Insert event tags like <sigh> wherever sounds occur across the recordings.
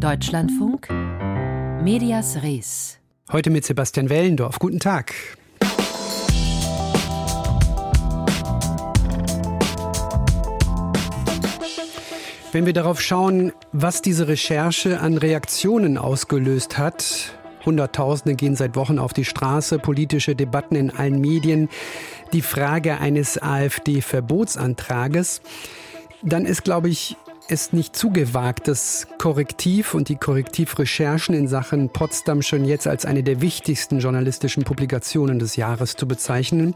Deutschlandfunk Medias Res. Heute mit Sebastian Wellendorf. Guten Tag. Wenn wir darauf schauen, was diese Recherche an Reaktionen ausgelöst hat, Hunderttausende gehen seit Wochen auf die Straße, politische Debatten in allen Medien, die Frage eines AfD-Verbotsantrages, dann ist, glaube ich, es nicht zu gewagt, das Korrektiv und die Korrektivrecherchen in Sachen Potsdam schon jetzt als eine der wichtigsten journalistischen Publikationen des Jahres zu bezeichnen.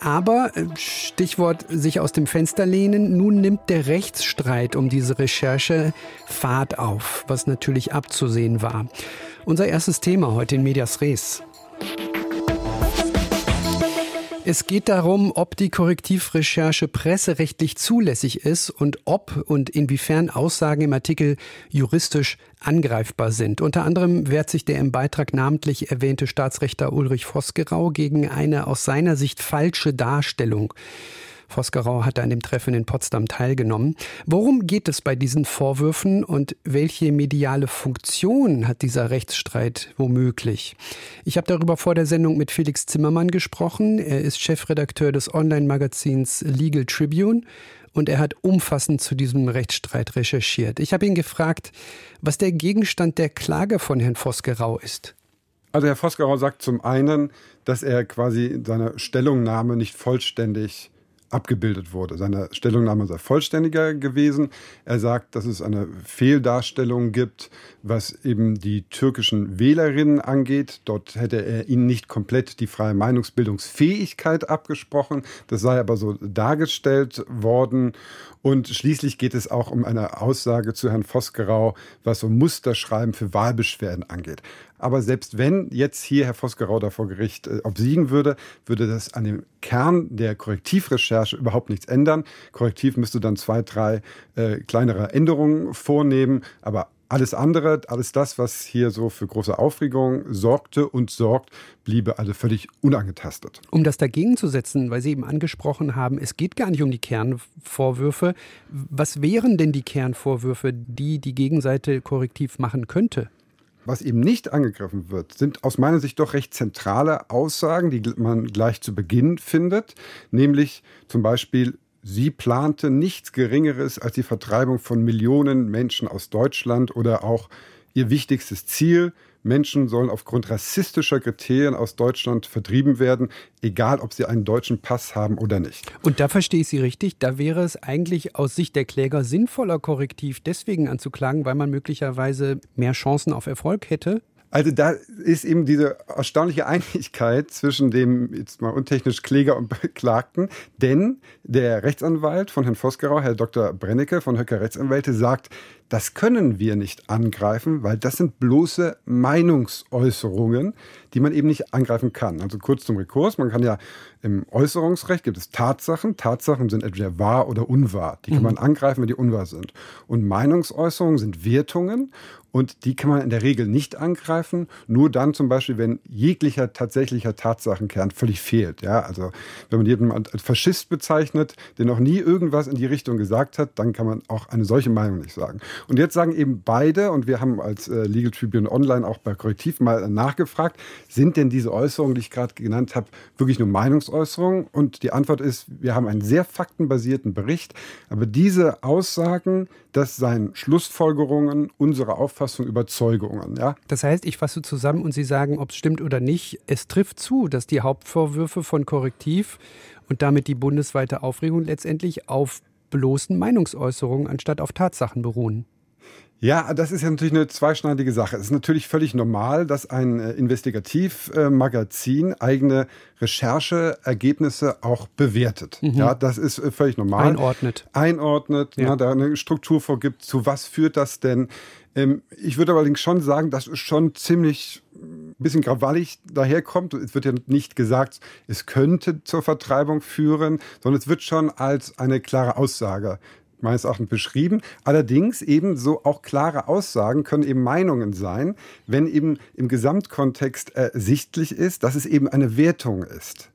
Aber äh, Stichwort sich aus dem Fenster lehnen, nun nimmt der Rechtsstreit um diese Recherche Fahrt auf, was natürlich abzusehen war. Unser erstes Thema heute in Medias Res. Es geht darum, ob die Korrektivrecherche presserechtlich zulässig ist und ob und inwiefern Aussagen im Artikel juristisch angreifbar sind. Unter anderem wehrt sich der im Beitrag namentlich erwähnte Staatsrechter Ulrich Vosgerau gegen eine aus seiner Sicht falsche Darstellung Vosgerau hatte an dem Treffen in Potsdam teilgenommen. Worum geht es bei diesen Vorwürfen und welche mediale Funktion hat dieser Rechtsstreit womöglich? Ich habe darüber vor der Sendung mit Felix Zimmermann gesprochen. Er ist Chefredakteur des Online-Magazins Legal Tribune und er hat umfassend zu diesem Rechtsstreit recherchiert. Ich habe ihn gefragt, was der Gegenstand der Klage von Herrn Vosgerau ist. Also Herr Vosgerau sagt zum einen, dass er quasi in seiner Stellungnahme nicht vollständig abgebildet wurde. Seine Stellungnahme sei vollständiger gewesen. Er sagt, dass es eine Fehldarstellung gibt, was eben die türkischen Wählerinnen angeht. Dort hätte er ihnen nicht komplett die freie Meinungsbildungsfähigkeit abgesprochen. Das sei aber so dargestellt worden. Und schließlich geht es auch um eine Aussage zu Herrn Vosgerau, was so Musterschreiben für Wahlbeschwerden angeht. Aber selbst wenn jetzt hier Herr Vosgerau da vor Gericht äh, obsiegen würde, würde das an dem Kern der Korrektivrecherche überhaupt nichts ändern. Korrektiv müsste dann zwei, drei äh, kleinere Änderungen vornehmen, aber alles andere, alles das, was hier so für große Aufregung sorgte und sorgt, bliebe also völlig unangetastet. Um das dagegen zu setzen, weil Sie eben angesprochen haben, es geht gar nicht um die Kernvorwürfe. Was wären denn die Kernvorwürfe, die die Gegenseite korrektiv machen könnte? Was eben nicht angegriffen wird, sind aus meiner Sicht doch recht zentrale Aussagen, die man gleich zu Beginn findet, nämlich zum Beispiel Sie plante nichts Geringeres als die Vertreibung von Millionen Menschen aus Deutschland oder auch ihr wichtigstes Ziel, Menschen sollen aufgrund rassistischer Kriterien aus Deutschland vertrieben werden, egal ob sie einen deutschen Pass haben oder nicht. Und da verstehe ich Sie richtig, da wäre es eigentlich aus Sicht der Kläger sinnvoller, korrektiv deswegen anzuklagen, weil man möglicherweise mehr Chancen auf Erfolg hätte? Also da ist eben diese erstaunliche Einigkeit zwischen dem jetzt mal untechnisch Kläger und Beklagten, denn der Rechtsanwalt von Herrn Vosgerau, Herr Dr. Brennecke von Höcker Rechtsanwälte, sagt, das können wir nicht angreifen, weil das sind bloße Meinungsäußerungen, die man eben nicht angreifen kann. Also kurz zum Rekurs, man kann ja im Äußerungsrecht gibt es Tatsachen. Tatsachen sind entweder wahr oder unwahr. Die kann mhm. man angreifen, wenn die unwahr sind. Und Meinungsäußerungen sind Wertungen und die kann man in der Regel nicht angreifen, nur dann zum Beispiel, wenn jeglicher tatsächlicher Tatsachenkern völlig fehlt. Ja, also wenn man jemanden als Faschist bezeichnet, der noch nie irgendwas in die Richtung gesagt hat, dann kann man auch eine solche Meinung nicht sagen. Und jetzt sagen eben beide, und wir haben als äh, Legal Tribune Online auch bei Korrektiv mal nachgefragt, sind denn diese Äußerungen, die ich gerade genannt habe, wirklich nur Meinungsäußerungen? Und die Antwort ist, wir haben einen sehr faktenbasierten Bericht, aber diese Aussagen, das seien Schlussfolgerungen unserer Auffassung Auffassung, Überzeugungen. Ja? Das heißt, ich fasse zusammen und Sie sagen, ob es stimmt oder nicht. Es trifft zu, dass die Hauptvorwürfe von Korrektiv und damit die bundesweite Aufregung letztendlich auf bloßen Meinungsäußerungen anstatt auf Tatsachen beruhen. Ja, das ist ja natürlich eine zweischneidige Sache. Es ist natürlich völlig normal, dass ein äh, Investigativmagazin eigene Rechercheergebnisse auch bewertet. Mhm. Ja, das ist äh, völlig normal. Einordnet. Einordnet, ja. na, da eine Struktur vorgibt. Zu was führt das denn? Ähm, ich würde allerdings schon sagen, dass es schon ziemlich ein äh, bisschen krawallig daherkommt. Es wird ja nicht gesagt, es könnte zur Vertreibung führen, sondern es wird schon als eine klare Aussage meines Erachtens beschrieben. Allerdings eben so auch klare Aussagen können eben Meinungen sein, wenn eben im Gesamtkontext ersichtlich ist, dass es eben eine Wertung ist.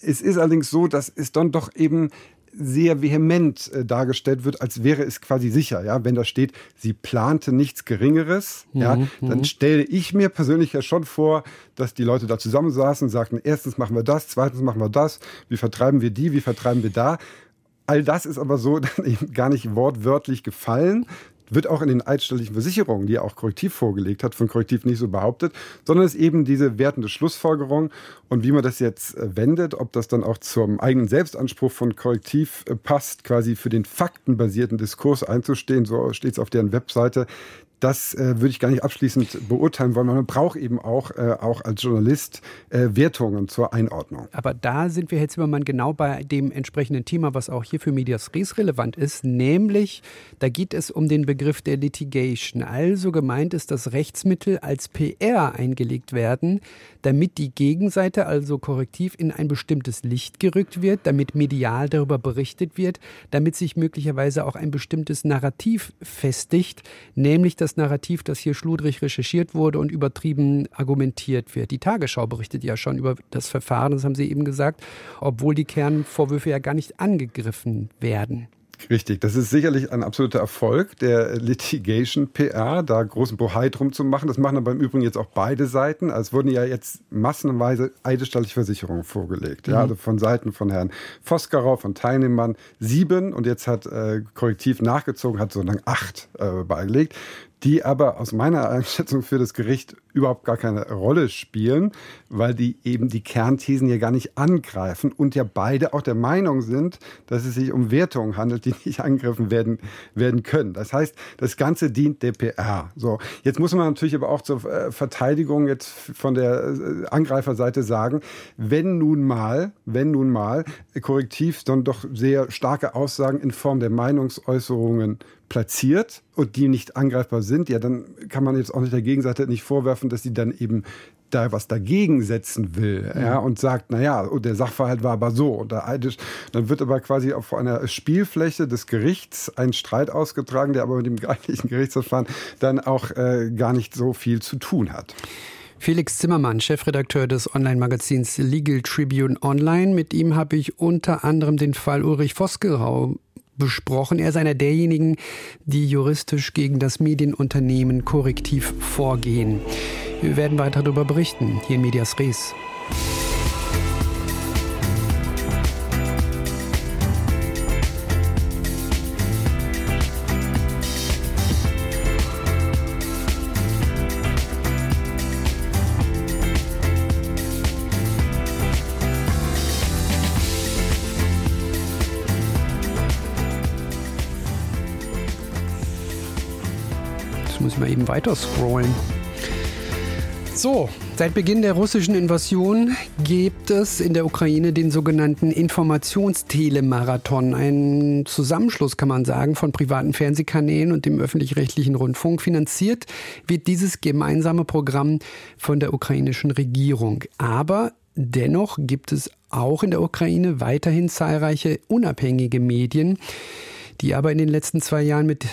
Es ist allerdings so, dass es dann doch eben sehr vehement äh, dargestellt wird, als wäre es quasi sicher. Ja, wenn da steht, sie plante nichts Geringeres, mhm, ja, dann mhm. stelle ich mir persönlich ja schon vor, dass die Leute da zusammensaßen und sagten, erstens machen wir das, zweitens machen wir das, wie vertreiben wir die, wie vertreiben wir da. All das ist aber so dann <laughs> eben gar nicht wortwörtlich gefallen, wird auch in den eidständigen Versicherungen, die er auch korrektiv vorgelegt hat, von korrektiv nicht so behauptet, sondern es ist eben diese wertende Schlussfolgerung. Und wie man das jetzt äh, wendet, ob das dann auch zum eigenen Selbstanspruch von korrektiv äh, passt, quasi für den faktenbasierten Diskurs einzustehen, so steht es auf deren Webseite, das äh, würde ich gar nicht abschließend beurteilen wollen. Man braucht eben auch, äh, auch als Journalist äh, Wertungen zur Einordnung. Aber da sind wir, Herr Zimmermann, genau bei dem entsprechenden Thema, was auch hier für Medias Res relevant ist, nämlich da geht es um den Begriff der Litigation. Also gemeint ist, dass Rechtsmittel als PR eingelegt werden, damit die Gegenseite, also korrektiv, in ein bestimmtes Licht gerückt wird, damit medial darüber berichtet wird, damit sich möglicherweise auch ein bestimmtes Narrativ festigt, nämlich das das Narrativ, das hier schludrig recherchiert wurde und übertrieben argumentiert wird. Die Tagesschau berichtet ja schon über das Verfahren, das haben Sie eben gesagt, obwohl die Kernvorwürfe ja gar nicht angegriffen werden. Richtig, das ist sicherlich ein absoluter Erfolg der Litigation PR, da großen Bohai drum zu machen. Das machen aber im Übrigen jetzt auch beide Seiten. Also es wurden ja jetzt massenweise eidesstattliche Versicherungen vorgelegt. Mhm. Ja, also von Seiten von Herrn Voskarau, von Teilnehmern sieben und jetzt hat äh, Korrektiv nachgezogen, hat so lang acht äh, beigelegt die aber aus meiner <laughs> Einschätzung für das Gericht überhaupt gar keine Rolle spielen, weil die eben die Kernthesen ja gar nicht angreifen und ja beide auch der Meinung sind, dass es sich um Wertungen handelt, die <laughs> nicht angegriffen werden, werden können. Das heißt, das Ganze dient der PR. So, jetzt muss man natürlich aber auch zur äh, Verteidigung jetzt von der äh, Angreiferseite sagen, wenn nun mal, wenn nun mal korrektiv dann doch sehr starke Aussagen in Form der Meinungsäußerungen platziert und die nicht angreifbar sind, ja, dann kann man jetzt auch nicht der Gegenseite nicht vorwerfen, dass sie dann eben da was dagegen setzen will ja, und sagt, naja, und der Sachverhalt war aber so. Und da dann wird aber quasi auf einer Spielfläche des Gerichts ein Streit ausgetragen, der aber mit dem eigentlichen Gerichtsverfahren dann auch äh, gar nicht so viel zu tun hat. Felix Zimmermann, Chefredakteur des Online-Magazins Legal Tribune Online. Mit ihm habe ich unter anderem den Fall Ulrich Vosgerau besprochen. Er ist einer derjenigen, die juristisch gegen das Medienunternehmen korrektiv vorgehen. Wir werden weiter darüber berichten, hier in Medias Res. Weiter scrollen. So, seit Beginn der russischen Invasion gibt es in der Ukraine den sogenannten Informationstelemarathon. Ein Zusammenschluss, kann man sagen, von privaten Fernsehkanälen und dem öffentlich-rechtlichen Rundfunk. Finanziert wird dieses gemeinsame Programm von der ukrainischen Regierung. Aber dennoch gibt es auch in der Ukraine weiterhin zahlreiche unabhängige Medien die aber in den letzten zwei Jahren mit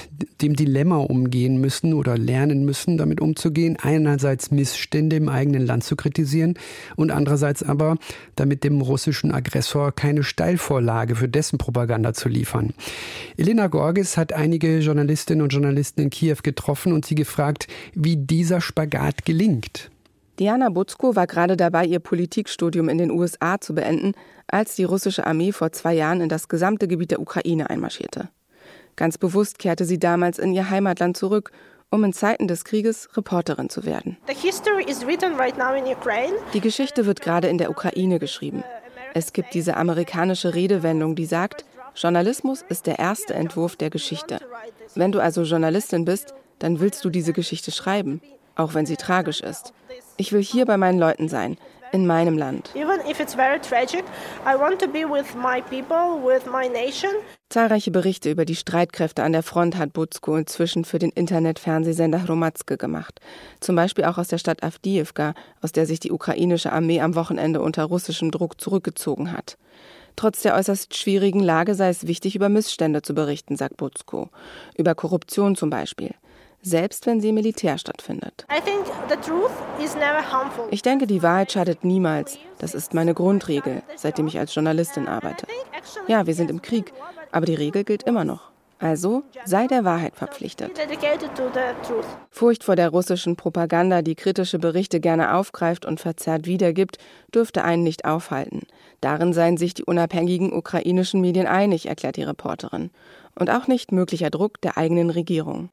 dem Dilemma umgehen müssen oder lernen müssen, damit umzugehen. Einerseits Missstände im eigenen Land zu kritisieren und andererseits aber damit dem russischen Aggressor keine Steilvorlage für dessen Propaganda zu liefern. Elena Gorgis hat einige Journalistinnen und Journalisten in Kiew getroffen und sie gefragt, wie dieser Spagat gelingt. Diana Butzko war gerade dabei, ihr Politikstudium in den USA zu beenden, als die russische Armee vor zwei Jahren in das gesamte Gebiet der Ukraine einmarschierte. Ganz bewusst kehrte sie damals in ihr Heimatland zurück, um in Zeiten des Krieges Reporterin zu werden. Die Geschichte wird gerade in der Ukraine geschrieben. Es gibt diese amerikanische Redewendung, die sagt, Journalismus ist der erste Entwurf der Geschichte. Wenn du also Journalistin bist, dann willst du diese Geschichte schreiben, auch wenn sie tragisch ist. Ich will hier bei meinen Leuten sein, in meinem Land. Zahlreiche Berichte über die Streitkräfte an der Front hat Butsko inzwischen für den Internetfernsehsender Hromadske gemacht. Zum Beispiel auch aus der Stadt Avdiivka, aus der sich die ukrainische Armee am Wochenende unter russischem Druck zurückgezogen hat. Trotz der äußerst schwierigen Lage sei es wichtig, über Missstände zu berichten, sagt Butsko. Über Korruption zum Beispiel. selbst wenn sie im Militär stattfindet. Ich denke, die Wahrheit schadet niemals. Das ist meine Grundregel, seitdem ich als Journalistin arbeite. Ja, wir sind im Krieg, aber die Regel gilt immer noch. Also sei der Wahrheit verpflichtet. Furcht vor der russischen Propaganda, die kritische Berichte gerne aufgreift und verzerrt wiedergibt, dürfte einen nicht aufhalten. Darin seien sich die unabhängigen ukrainischen Medien einig, erklärt die Reporterin. Und auch nicht möglicher Druck der eigenen Regierung.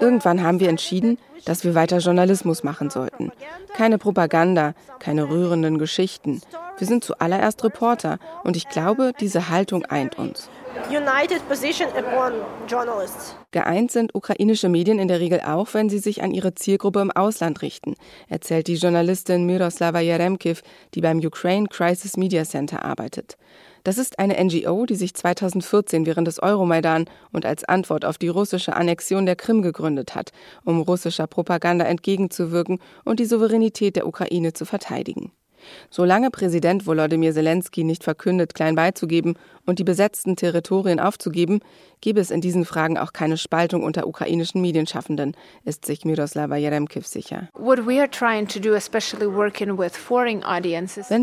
Irgendwann haben wir entschieden, dass wir weiter Journalismus machen sollten. Keine Propaganda, keine rührenden Geschichten. Wir sind zuallererst Reporter und ich glaube, diese Haltung eint uns. Geeint sind ukrainische Medien in der Regel auch, wenn sie sich an ihre Zielgruppe im Ausland richten, erzählt die Journalistin Miroslava Jeremkiv, die beim Ukraine Crisis Media Center arbeitet. Das ist eine NGO, die sich 2014 während des Euromaidan und als Antwort auf die russische Annexion der Krim gegründet hat, um russischer Propaganda entgegenzuwirken und die Souveränität der Ukraine zu verteidigen. Solange Präsident Volodymyr Zelensky nicht verkündet, klein beizugeben und die besetzten Territorien aufzugeben, gebe es in diesen Fragen auch keine Spaltung unter ukrainischen Medienschaffenden, ist sich Miroslava Jeremkiv sicher. Wenn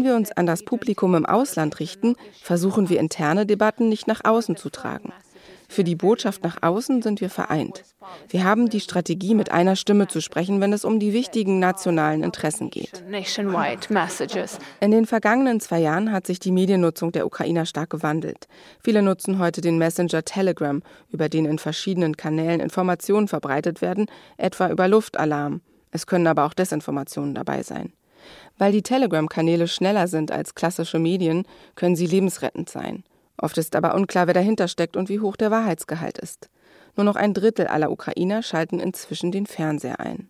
wir uns an das Publikum im Ausland richten, versuchen wir interne Debatten nicht nach außen zu tragen. Für die Botschaft nach außen sind wir vereint. Wir haben die Strategie, mit einer Stimme zu sprechen, wenn es um die wichtigen nationalen Interessen geht. In den vergangenen zwei Jahren hat sich die Mediennutzung der Ukrainer stark gewandelt. Viele nutzen heute den Messenger Telegram, über den in verschiedenen Kanälen Informationen verbreitet werden, etwa über Luftalarm. Es können aber auch Desinformationen dabei sein. Weil die Telegram-Kanäle schneller sind als klassische Medien, können sie lebensrettend sein. Oft ist aber unklar, wer dahinter steckt und wie hoch der Wahrheitsgehalt ist. Nur noch ein Drittel aller Ukrainer schalten inzwischen den Fernseher ein.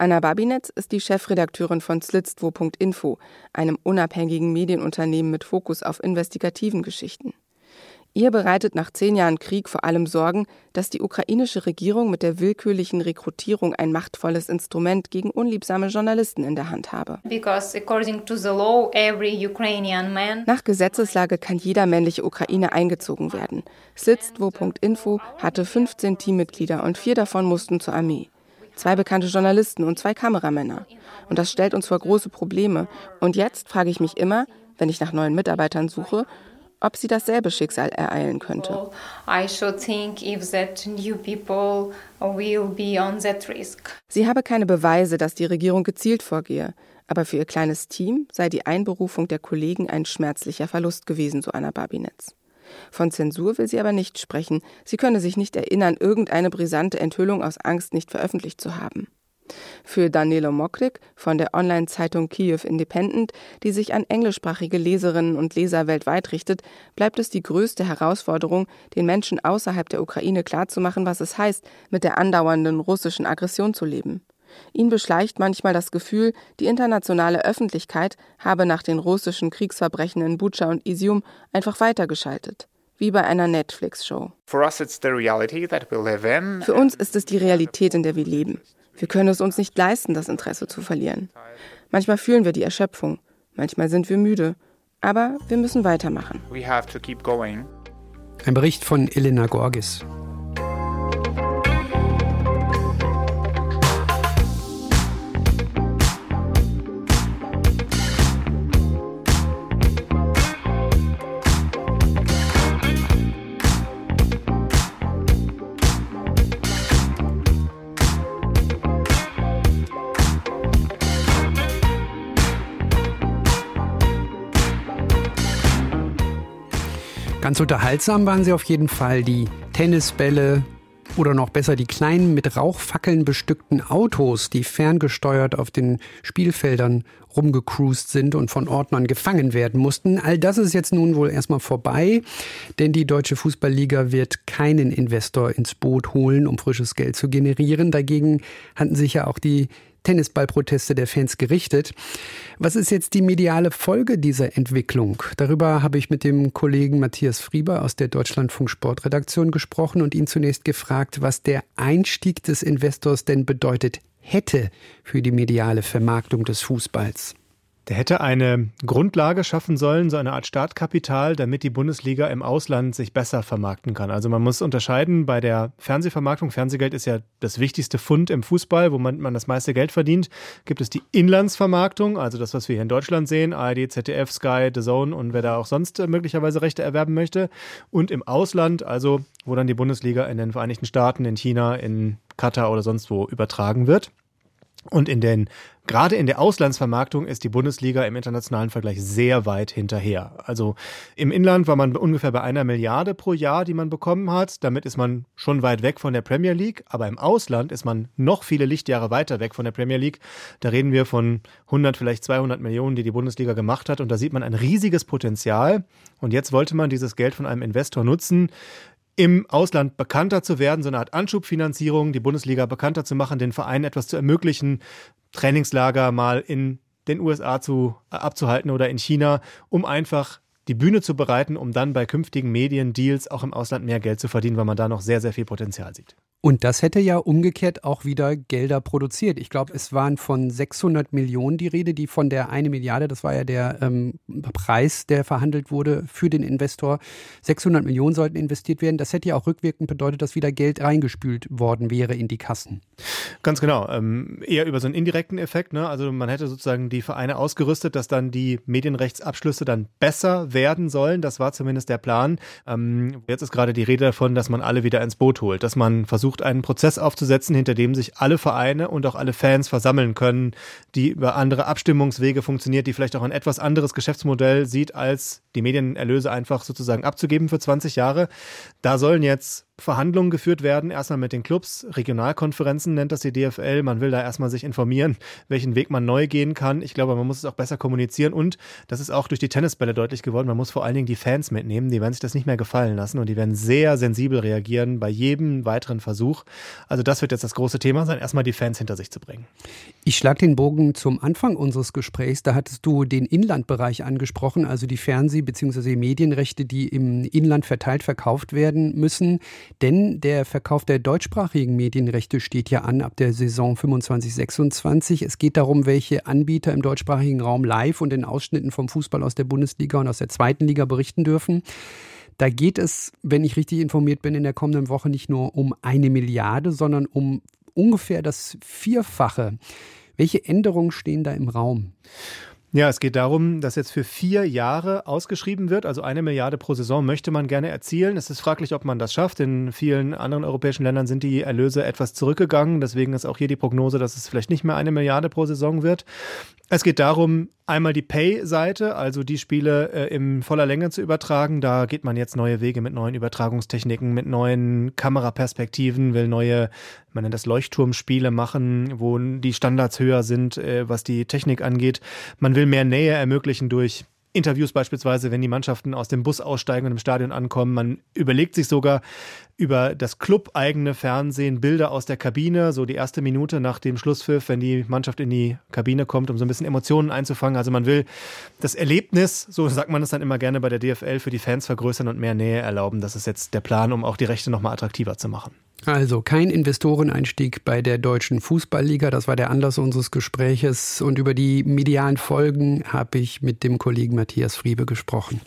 Anna Babinetz ist die Chefredakteurin von Slitzwo.info, einem unabhängigen Medienunternehmen mit Fokus auf investigativen Geschichten. Ihr bereitet nach zehn Jahren Krieg vor allem Sorgen, dass die ukrainische Regierung mit der willkürlichen Rekrutierung ein machtvolles Instrument gegen unliebsame Journalisten in der Hand habe. Nach Gesetzeslage kann jeder männliche Ukrainer eingezogen werden. Slitzwo.info hatte 15 Teammitglieder und vier davon mussten zur Armee. Zwei bekannte Journalisten und zwei Kameramänner. Und das stellt uns vor große Probleme. Und jetzt frage ich mich immer, wenn ich nach neuen Mitarbeitern suche, ob sie dasselbe Schicksal ereilen könnte. Sie habe keine Beweise, dass die Regierung gezielt vorgehe, aber für ihr kleines Team sei die Einberufung der Kollegen ein schmerzlicher Verlust gewesen, so Anna Babinetz. Von Zensur will sie aber nicht sprechen. Sie könne sich nicht erinnern, irgendeine brisante Enthüllung aus Angst nicht veröffentlicht zu haben. Für Danilo Mokrik von der Online-Zeitung Kiew Independent, die sich an englischsprachige Leserinnen und Leser weltweit richtet, bleibt es die größte Herausforderung, den Menschen außerhalb der Ukraine klarzumachen, was es heißt, mit der andauernden russischen Aggression zu leben. Ihn beschleicht manchmal das Gefühl, die internationale Öffentlichkeit habe nach den russischen Kriegsverbrechen in Bucha und Isium einfach weitergeschaltet wie bei einer Netflix-Show. Für uns ist es die Realität, in der wir leben. Wir können es uns nicht leisten, das Interesse zu verlieren. Manchmal fühlen wir die Erschöpfung, manchmal sind wir müde, aber wir müssen weitermachen. Ein Bericht von Elena Gorgis. Ganz unterhaltsam waren sie auf jeden Fall die Tennisbälle oder noch besser die kleinen mit Rauchfackeln bestückten Autos, die ferngesteuert auf den Spielfeldern rumgecruised sind und von Ordnern gefangen werden mussten. All das ist jetzt nun wohl erstmal vorbei, denn die Deutsche Fußballliga wird keinen Investor ins Boot holen, um frisches Geld zu generieren. Dagegen hatten sich ja auch die Tennisballproteste der Fans gerichtet. Was ist jetzt die mediale Folge dieser Entwicklung? Darüber habe ich mit dem Kollegen Matthias Frieber aus der Deutschlandfunk Sportredaktion gesprochen und ihn zunächst gefragt, was der Einstieg des Investors denn bedeutet hätte für die mediale Vermarktung des Fußballs. Der hätte eine Grundlage schaffen sollen, so eine Art Startkapital, damit die Bundesliga im Ausland sich besser vermarkten kann. Also man muss unterscheiden bei der Fernsehvermarktung. Fernsehgeld ist ja das wichtigste Fund im Fußball, wo man, man das meiste Geld verdient. Gibt es die Inlandsvermarktung, also das, was wir hier in Deutschland sehen, ARD, ZDF, Sky, The Zone und wer da auch sonst möglicherweise Rechte erwerben möchte. Und im Ausland, also wo dann die Bundesliga in den Vereinigten Staaten, in China, in Katar oder sonst wo übertragen wird. Und in den, gerade in der Auslandsvermarktung ist die Bundesliga im internationalen Vergleich sehr weit hinterher. Also im Inland war man ungefähr bei einer Milliarde pro Jahr, die man bekommen hat. Damit ist man schon weit weg von der Premier League. Aber im Ausland ist man noch viele Lichtjahre weiter weg von der Premier League. Da reden wir von 100, vielleicht 200 Millionen, die die Bundesliga gemacht hat. Und da sieht man ein riesiges Potenzial. Und jetzt wollte man dieses Geld von einem Investor nutzen, im Ausland bekannter zu werden, so eine Art Anschubfinanzierung, die Bundesliga bekannter zu machen, den Vereinen etwas zu ermöglichen, Trainingslager mal in den USA zu, äh, abzuhalten oder in China, um einfach die Bühne zu bereiten, um dann bei künftigen Mediendeals auch im Ausland mehr Geld zu verdienen, weil man da noch sehr, sehr viel Potenzial sieht. Und das hätte ja umgekehrt auch wieder Gelder produziert. Ich glaube, es waren von 600 Millionen die Rede, die von der eine Milliarde, das war ja der ähm, Preis, der verhandelt wurde für den Investor. 600 Millionen sollten investiert werden. Das hätte ja auch rückwirkend bedeutet, dass wieder Geld reingespült worden wäre in die Kassen. Ganz genau. Ähm, eher über so einen indirekten Effekt. Ne? Also man hätte sozusagen die Vereine ausgerüstet, dass dann die Medienrechtsabschlüsse dann besser werden sollen. Das war zumindest der Plan. Ähm, jetzt ist gerade die Rede davon, dass man alle wieder ins Boot holt, dass man versucht, einen Prozess aufzusetzen, hinter dem sich alle Vereine und auch alle Fans versammeln können, die über andere Abstimmungswege funktioniert, die vielleicht auch ein etwas anderes Geschäftsmodell sieht, als die Medienerlöse einfach sozusagen abzugeben für 20 Jahre. Da sollen jetzt Verhandlungen geführt werden, erstmal mit den Clubs, Regionalkonferenzen nennt das die DFL. Man will da erstmal sich informieren, welchen Weg man neu gehen kann. Ich glaube, man muss es auch besser kommunizieren und das ist auch durch die Tennisbälle deutlich geworden. Man muss vor allen Dingen die Fans mitnehmen, die werden sich das nicht mehr gefallen lassen und die werden sehr sensibel reagieren bei jedem weiteren Versuch. Also das wird jetzt das große Thema sein, erstmal die Fans hinter sich zu bringen. Ich schlage den Bogen zum Anfang unseres Gesprächs. Da hattest du den Inlandbereich angesprochen, also die Fernseh- bzw. Medienrechte, die im Inland verteilt verkauft werden müssen. Denn der Verkauf der deutschsprachigen Medienrechte steht ja an ab der Saison 25-26. Es geht darum, welche Anbieter im deutschsprachigen Raum live und in Ausschnitten vom Fußball aus der Bundesliga und aus der zweiten Liga berichten dürfen. Da geht es, wenn ich richtig informiert bin, in der kommenden Woche nicht nur um eine Milliarde, sondern um ungefähr das Vierfache. Welche Änderungen stehen da im Raum? Ja, es geht darum, dass jetzt für vier Jahre ausgeschrieben wird. Also eine Milliarde pro Saison möchte man gerne erzielen. Es ist fraglich, ob man das schafft. In vielen anderen europäischen Ländern sind die Erlöse etwas zurückgegangen. Deswegen ist auch hier die Prognose, dass es vielleicht nicht mehr eine Milliarde pro Saison wird. Es geht darum, einmal die Pay-Seite, also die Spiele äh, in voller Länge zu übertragen. Da geht man jetzt neue Wege mit neuen Übertragungstechniken, mit neuen Kameraperspektiven, will neue, man nennt das Leuchtturmspiele machen, wo die Standards höher sind, äh, was die Technik angeht. Man will mehr Nähe ermöglichen durch Interviews beispielsweise, wenn die Mannschaften aus dem Bus aussteigen und im Stadion ankommen. Man überlegt sich sogar über das club-eigene Fernsehen Bilder aus der Kabine, so die erste Minute nach dem Schlusspfiff, wenn die Mannschaft in die Kabine kommt, um so ein bisschen Emotionen einzufangen. Also man will das Erlebnis, so sagt man es dann immer gerne bei der DFL, für die Fans vergrößern und mehr Nähe erlauben. Das ist jetzt der Plan, um auch die Rechte nochmal attraktiver zu machen. Also kein Investoreneinstieg bei der deutschen Fußballliga, das war der Anlass unseres Gespräches. Und über die medialen Folgen habe ich mit dem Kollegen Matthias Friebe gesprochen.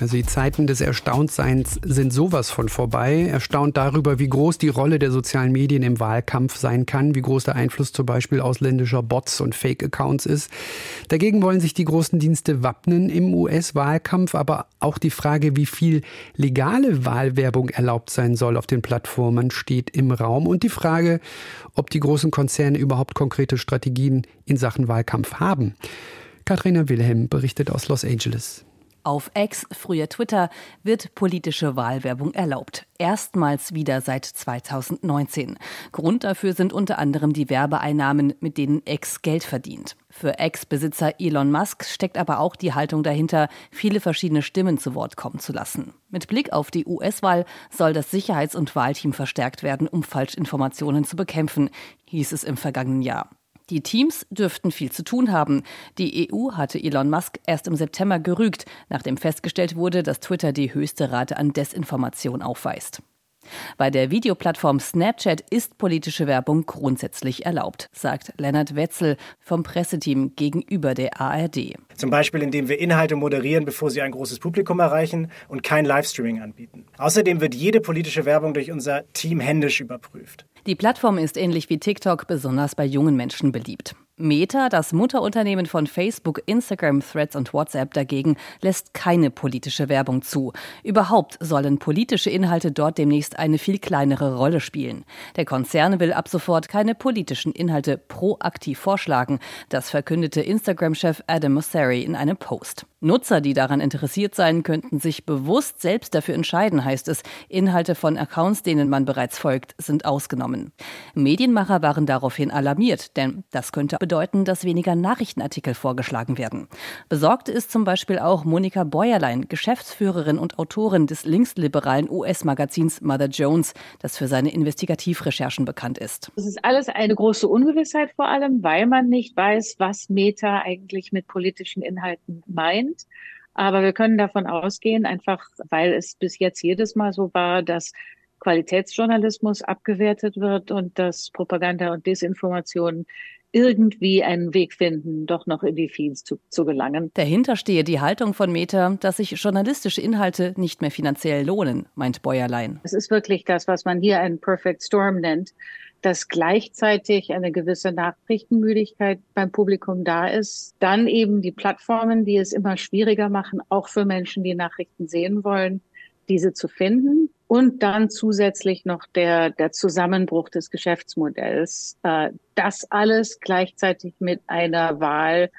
Also die Zeiten des Erstauntseins sind sowas von vorbei. Erstaunt darüber, wie groß die Rolle der sozialen Medien im Wahlkampf sein kann, wie groß der Einfluss zum Beispiel ausländischer Bots und Fake-Accounts ist. Dagegen wollen sich die großen Dienste wappnen im US-Wahlkampf, aber auch die Frage, wie viel legale Wahlwerbung erlaubt sein soll auf den Plattformen, steht im Raum. Und die Frage, ob die großen Konzerne überhaupt konkrete Strategien in Sachen Wahlkampf haben. Katharina Wilhelm berichtet aus Los Angeles. Auf X, früher Twitter, wird politische Wahlwerbung erlaubt. Erstmals wieder seit 2019. Grund dafür sind unter anderem die Werbeeinnahmen, mit denen X Geld verdient. Für Ex-Besitzer Elon Musk steckt aber auch die Haltung dahinter, viele verschiedene Stimmen zu Wort kommen zu lassen. Mit Blick auf die US-Wahl soll das Sicherheits- und Wahlteam verstärkt werden, um Falschinformationen zu bekämpfen, hieß es im vergangenen Jahr. Die Teams dürften viel zu tun haben. Die EU hatte Elon Musk erst im September gerügt, nachdem festgestellt wurde, dass Twitter die höchste Rate an Desinformation aufweist. Bei der Videoplattform Snapchat ist politische Werbung grundsätzlich erlaubt, sagt Lennart Wetzel vom Presseteam gegenüber der ARD. Zum Beispiel, indem wir Inhalte moderieren, bevor sie ein großes Publikum erreichen und kein Livestreaming anbieten. Außerdem wird jede politische Werbung durch unser Team händisch überprüft. Die Plattform ist ähnlich wie TikTok besonders bei jungen Menschen beliebt. Meta, das Mutterunternehmen von Facebook, Instagram, Threads und WhatsApp dagegen, lässt keine politische Werbung zu. Überhaupt sollen politische Inhalte dort demnächst eine viel kleinere Rolle spielen. Der Konzern will ab sofort keine politischen Inhalte proaktiv vorschlagen. Das verkündete Instagram-Chef Adam Mosseri in einem Post. Nutzer, die daran interessiert sein, könnten sich bewusst selbst dafür entscheiden, heißt es. Inhalte von Accounts, denen man bereits folgt, sind ausgenommen. Medienmacher waren daraufhin alarmiert, denn das könnte bedeuten, dass weniger Nachrichtenartikel vorgeschlagen werden. Besorgt ist zum Beispiel auch Monika Bäuerlein, Geschäftsführerin und Autorin des linksliberalen US-Magazins Mother Jones, das für seine Investigativrecherchen bekannt ist. Es ist alles eine große Ungewissheit vor allem, weil man nicht weiß, was Meta eigentlich mit politischen Inhalten meint. Aber wir können davon ausgehen, einfach weil es bis jetzt jedes Mal so war, dass Qualitätsjournalismus abgewertet wird und dass Propaganda und Desinformation irgendwie einen Weg finden, doch noch in die Feeds zu, zu gelangen. Dahinter stehe die Haltung von Meta, dass sich journalistische Inhalte nicht mehr finanziell lohnen, meint Bäuerlein. Es ist wirklich das, was man hier einen Perfect Storm nennt, dass gleichzeitig eine gewisse Nachrichtenmüdigkeit beim Publikum da ist. Dann eben die Plattformen, die es immer schwieriger machen, auch für Menschen, die Nachrichten sehen wollen, diese zu finden. Und dann zusätzlich noch der, der Zusammenbruch des Geschäftsmodells. Äh, das alles gleichzeitig mit einer Wahl,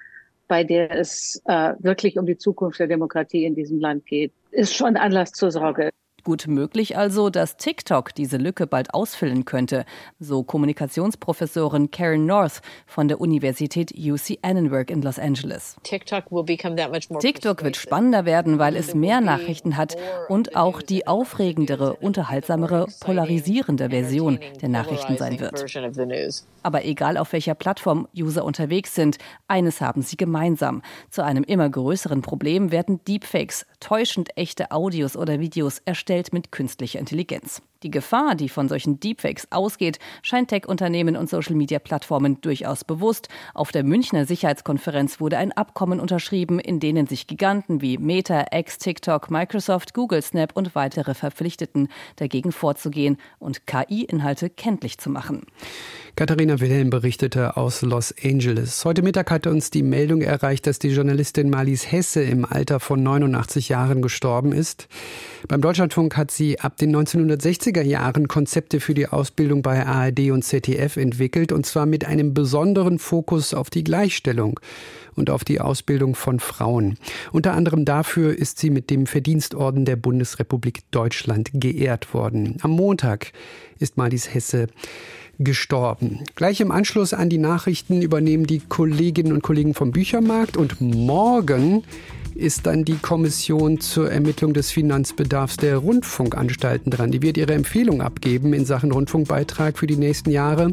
bei der es äh, wirklich um die Zukunft der Demokratie in diesem Land geht, ist schon Anlass zur Sorge. Gut möglich also, dass TikTok diese Lücke bald ausfüllen könnte, so Kommunikationsprofessorin Karen North von der Universität UC Annenberg in Los Angeles. TikTok wird spannender werden, weil es mehr Nachrichten hat und auch die aufregendere, unterhaltsamere, polarisierende Version der Nachrichten sein wird. Aber egal auf welcher Plattform User unterwegs sind, eines haben sie gemeinsam. Zu einem immer größeren Problem werden Deepfakes, täuschend echte Audios oder Videos erstellt erstellt mit künstlicher Intelligenz. Die Gefahr, die von solchen Deepfakes ausgeht, scheint Tech-Unternehmen und Social-Media-Plattformen durchaus bewusst. Auf der Münchner Sicherheitskonferenz wurde ein Abkommen unterschrieben, in denen sich Giganten wie Meta, X, TikTok, Microsoft, Google, Snap und weitere verpflichteten, dagegen vorzugehen und KI-Inhalte kenntlich zu machen. Katharina Wilhelm berichtete aus Los Angeles. Heute Mittag hatte uns die Meldung erreicht, dass die Journalistin Marlies Hesse im Alter von 89 Jahren gestorben ist. Beim Deutschlandfunk hat sie ab den 1960er Jahren Konzepte für die Ausbildung bei ARD und ZDF entwickelt, und zwar mit einem besonderen Fokus auf die Gleichstellung und auf die Ausbildung von Frauen. Unter anderem dafür ist sie mit dem Verdienstorden der Bundesrepublik Deutschland geehrt worden. Am Montag ist Marlies Hesse gestorben. Gleich im Anschluss an die Nachrichten übernehmen die Kolleginnen und Kollegen vom Büchermarkt und morgen ist dann die Kommission zur Ermittlung des Finanzbedarfs der Rundfunkanstalten dran. Die wird ihre Empfehlung abgeben in Sachen Rundfunkbeitrag für die nächsten Jahre,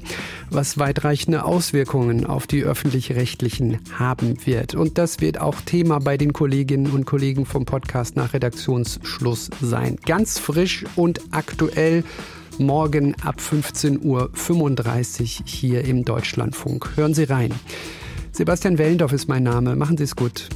was weitreichende Auswirkungen auf die öffentlich-rechtlichen haben wird. Und das wird auch Thema bei den Kolleginnen und Kollegen vom Podcast nach Redaktionsschluss sein. Ganz frisch und aktuell morgen ab 15.35 Uhr hier im Deutschlandfunk. Hören Sie rein. Sebastian Wellendorf ist mein Name. Machen Sie es gut.